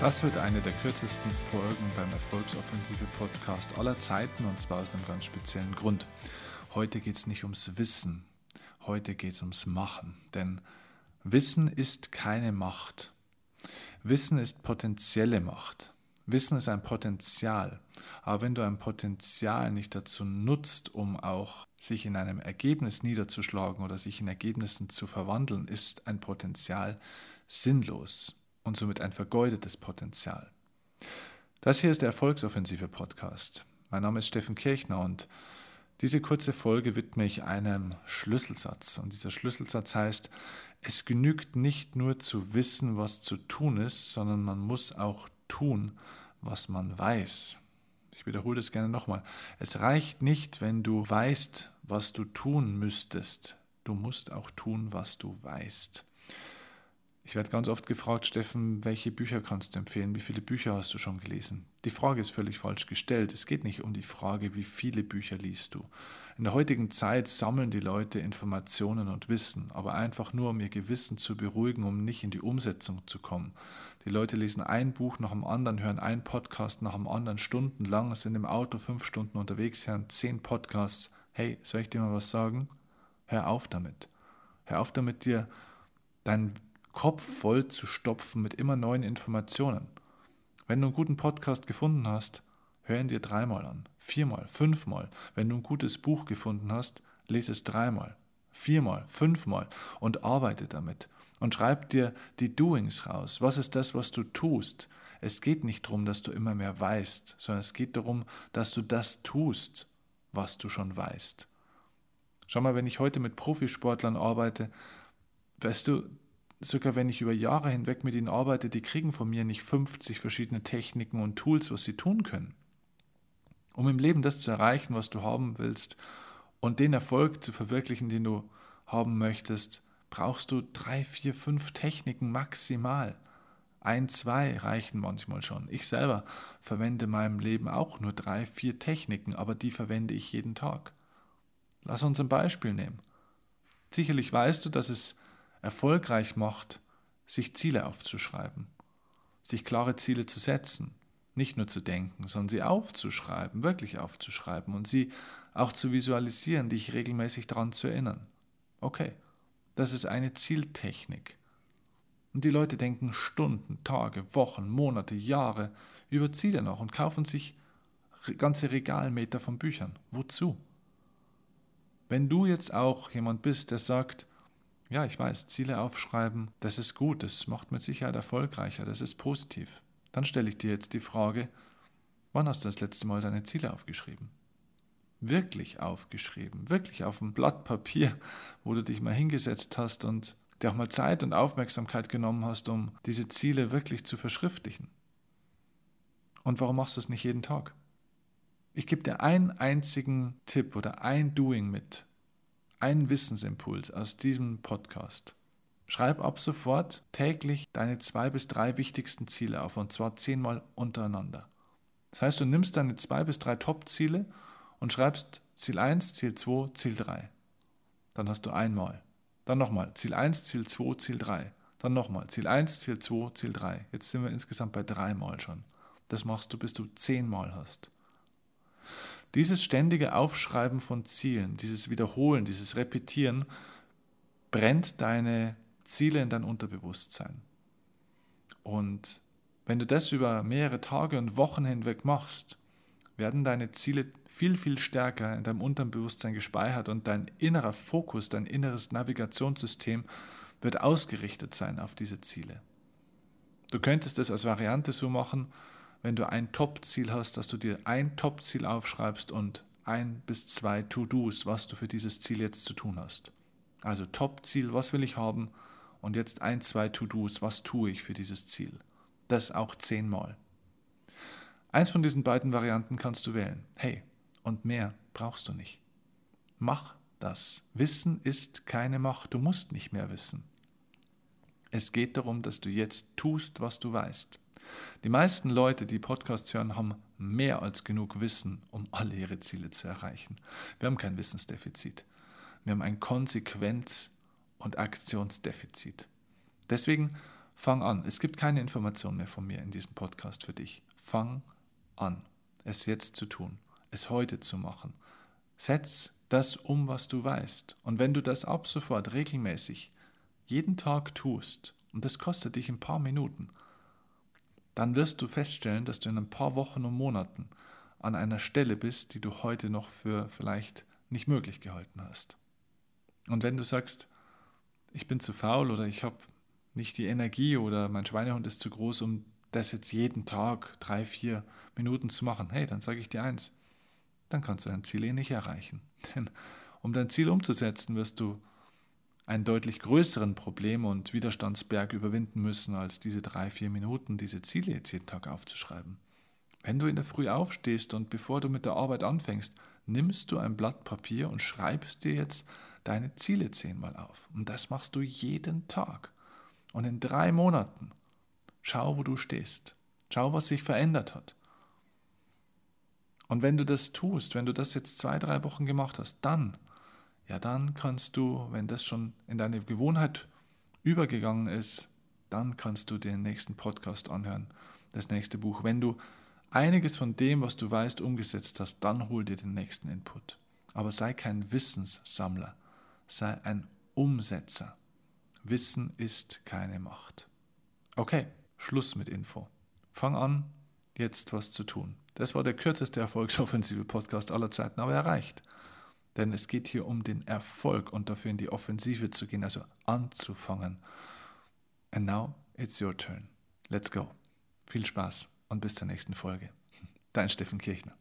Das wird eine der kürzesten Folgen beim Erfolgsoffensive Podcast aller Zeiten und zwar aus einem ganz speziellen Grund. Heute geht es nicht ums Wissen, heute geht es ums Machen. Denn Wissen ist keine Macht. Wissen ist potenzielle Macht. Wissen ist ein Potenzial. Aber wenn du ein Potenzial nicht dazu nutzt, um auch sich in einem Ergebnis niederzuschlagen oder sich in Ergebnissen zu verwandeln, ist ein Potenzial sinnlos und somit ein vergeudetes Potenzial. Das hier ist der Erfolgsoffensive Podcast. Mein Name ist Steffen Kirchner und diese kurze Folge widme ich einem Schlüsselsatz. Und dieser Schlüsselsatz heißt, es genügt nicht nur zu wissen, was zu tun ist, sondern man muss auch tun, was man weiß. Ich wiederhole das gerne nochmal. Es reicht nicht, wenn du weißt, was du tun müsstest. Du musst auch tun, was du weißt. Ich werde ganz oft gefragt, Steffen, welche Bücher kannst du empfehlen? Wie viele Bücher hast du schon gelesen? Die Frage ist völlig falsch gestellt. Es geht nicht um die Frage, wie viele Bücher liest du. In der heutigen Zeit sammeln die Leute Informationen und Wissen, aber einfach nur, um ihr Gewissen zu beruhigen, um nicht in die Umsetzung zu kommen. Die Leute lesen ein Buch nach dem anderen, hören einen Podcast nach dem anderen stundenlang, sind im Auto fünf Stunden unterwegs, hören zehn Podcasts. Hey, soll ich dir mal was sagen? Hör auf damit. Hör auf damit, dir dein Kopf voll zu stopfen mit immer neuen Informationen. Wenn du einen guten Podcast gefunden hast, hör ihn dir dreimal an, viermal, fünfmal. Wenn du ein gutes Buch gefunden hast, lese es dreimal, viermal, fünfmal und arbeite damit. Und schreib dir die Doings raus. Was ist das, was du tust? Es geht nicht darum, dass du immer mehr weißt, sondern es geht darum, dass du das tust, was du schon weißt. Schau mal, wenn ich heute mit Profisportlern arbeite, weißt du, sogar wenn ich über Jahre hinweg mit ihnen arbeite, die kriegen von mir nicht 50 verschiedene Techniken und Tools, was sie tun können. Um im Leben das zu erreichen, was du haben willst und den Erfolg zu verwirklichen, den du haben möchtest, brauchst du drei, vier, fünf Techniken maximal. Ein, zwei reichen manchmal schon. Ich selber verwende in meinem Leben auch nur drei, vier Techniken, aber die verwende ich jeden Tag. Lass uns ein Beispiel nehmen. Sicherlich weißt du, dass es erfolgreich macht, sich Ziele aufzuschreiben, sich klare Ziele zu setzen, nicht nur zu denken, sondern sie aufzuschreiben, wirklich aufzuschreiben und sie auch zu visualisieren, dich regelmäßig daran zu erinnern. Okay, das ist eine Zieltechnik. Und die Leute denken Stunden, Tage, Wochen, Monate, Jahre über Ziele nach und kaufen sich ganze Regalmeter von Büchern. Wozu? Wenn du jetzt auch jemand bist, der sagt, ja, ich weiß, Ziele aufschreiben, das ist gut, das macht mit Sicherheit erfolgreicher, das ist positiv. Dann stelle ich dir jetzt die Frage, wann hast du das letzte Mal deine Ziele aufgeschrieben? Wirklich aufgeschrieben, wirklich auf ein Blatt Papier, wo du dich mal hingesetzt hast und dir auch mal Zeit und Aufmerksamkeit genommen hast, um diese Ziele wirklich zu verschriftlichen. Und warum machst du es nicht jeden Tag? Ich gebe dir einen einzigen Tipp oder ein Doing mit, einen Wissensimpuls aus diesem Podcast. Schreib ab sofort täglich deine zwei bis drei wichtigsten Ziele auf und zwar zehnmal untereinander. Das heißt, du nimmst deine zwei bis drei Top-Ziele und schreibst Ziel 1, Ziel 2, Ziel 3. Dann hast du einmal. Dann nochmal Ziel 1, Ziel 2, Ziel 3. Dann nochmal Ziel 1, Ziel 2, Ziel 3. Jetzt sind wir insgesamt bei dreimal schon. Das machst du, bis du zehnmal hast. Dieses ständige Aufschreiben von Zielen, dieses Wiederholen, dieses Repetieren brennt deine Ziele in dein Unterbewusstsein. Und wenn du das über mehrere Tage und Wochen hinweg machst, werden deine Ziele viel, viel stärker in deinem Unterbewusstsein gespeichert und dein innerer Fokus, dein inneres Navigationssystem wird ausgerichtet sein auf diese Ziele. Du könntest es als Variante so machen, wenn du ein Top-Ziel hast, dass du dir ein Top-Ziel aufschreibst und ein bis zwei To-Dos, was du für dieses Ziel jetzt zu tun hast. Also Top-Ziel, was will ich haben? Und jetzt ein, zwei To-Dos, was tue ich für dieses Ziel? Das auch zehnmal. Eins von diesen beiden Varianten kannst du wählen. Hey, und mehr brauchst du nicht. Mach das. Wissen ist keine Macht. Du musst nicht mehr wissen. Es geht darum, dass du jetzt tust, was du weißt. Die meisten Leute, die Podcasts hören, haben mehr als genug Wissen, um alle ihre Ziele zu erreichen. Wir haben kein Wissensdefizit. Wir haben ein Konsequenz- und Aktionsdefizit. Deswegen Fang an. Es gibt keine Information mehr von mir in diesem Podcast für dich. Fang an, es jetzt zu tun, es heute zu machen. Setz das um, was du weißt. Und wenn du das ab sofort regelmäßig jeden Tag tust, und das kostet dich ein paar Minuten, dann wirst du feststellen, dass du in ein paar Wochen und Monaten an einer Stelle bist, die du heute noch für vielleicht nicht möglich gehalten hast. Und wenn du sagst, ich bin zu faul oder ich habe nicht die Energie oder mein Schweinehund ist zu groß, um das jetzt jeden Tag drei, vier Minuten zu machen, hey, dann sage ich dir eins, dann kannst du dein Ziel eh nicht erreichen. Denn um dein Ziel umzusetzen, wirst du einen deutlich größeren Problem und Widerstandsberg überwinden müssen, als diese drei, vier Minuten, diese Ziele jetzt jeden Tag aufzuschreiben. Wenn du in der Früh aufstehst und bevor du mit der Arbeit anfängst, nimmst du ein Blatt Papier und schreibst dir jetzt deine Ziele zehnmal auf. Und das machst du jeden Tag. Und in drei Monaten schau, wo du stehst. Schau, was sich verändert hat. Und wenn du das tust, wenn du das jetzt zwei, drei Wochen gemacht hast, dann ja dann kannst du, wenn das schon in deine Gewohnheit übergegangen ist, dann kannst du den nächsten Podcast anhören, das nächste Buch. Wenn du einiges von dem, was du weißt, umgesetzt hast, dann hol dir den nächsten Input. Aber sei kein Wissenssammler, sei ein Umsetzer. Wissen ist keine Macht. Okay, Schluss mit Info. Fang an, jetzt was zu tun. Das war der kürzeste erfolgsoffensive Podcast aller Zeiten, aber er reicht. Denn es geht hier um den Erfolg und dafür in die Offensive zu gehen, also anzufangen. And now it's your turn. Let's go. Viel Spaß und bis zur nächsten Folge. Dein Steffen Kirchner.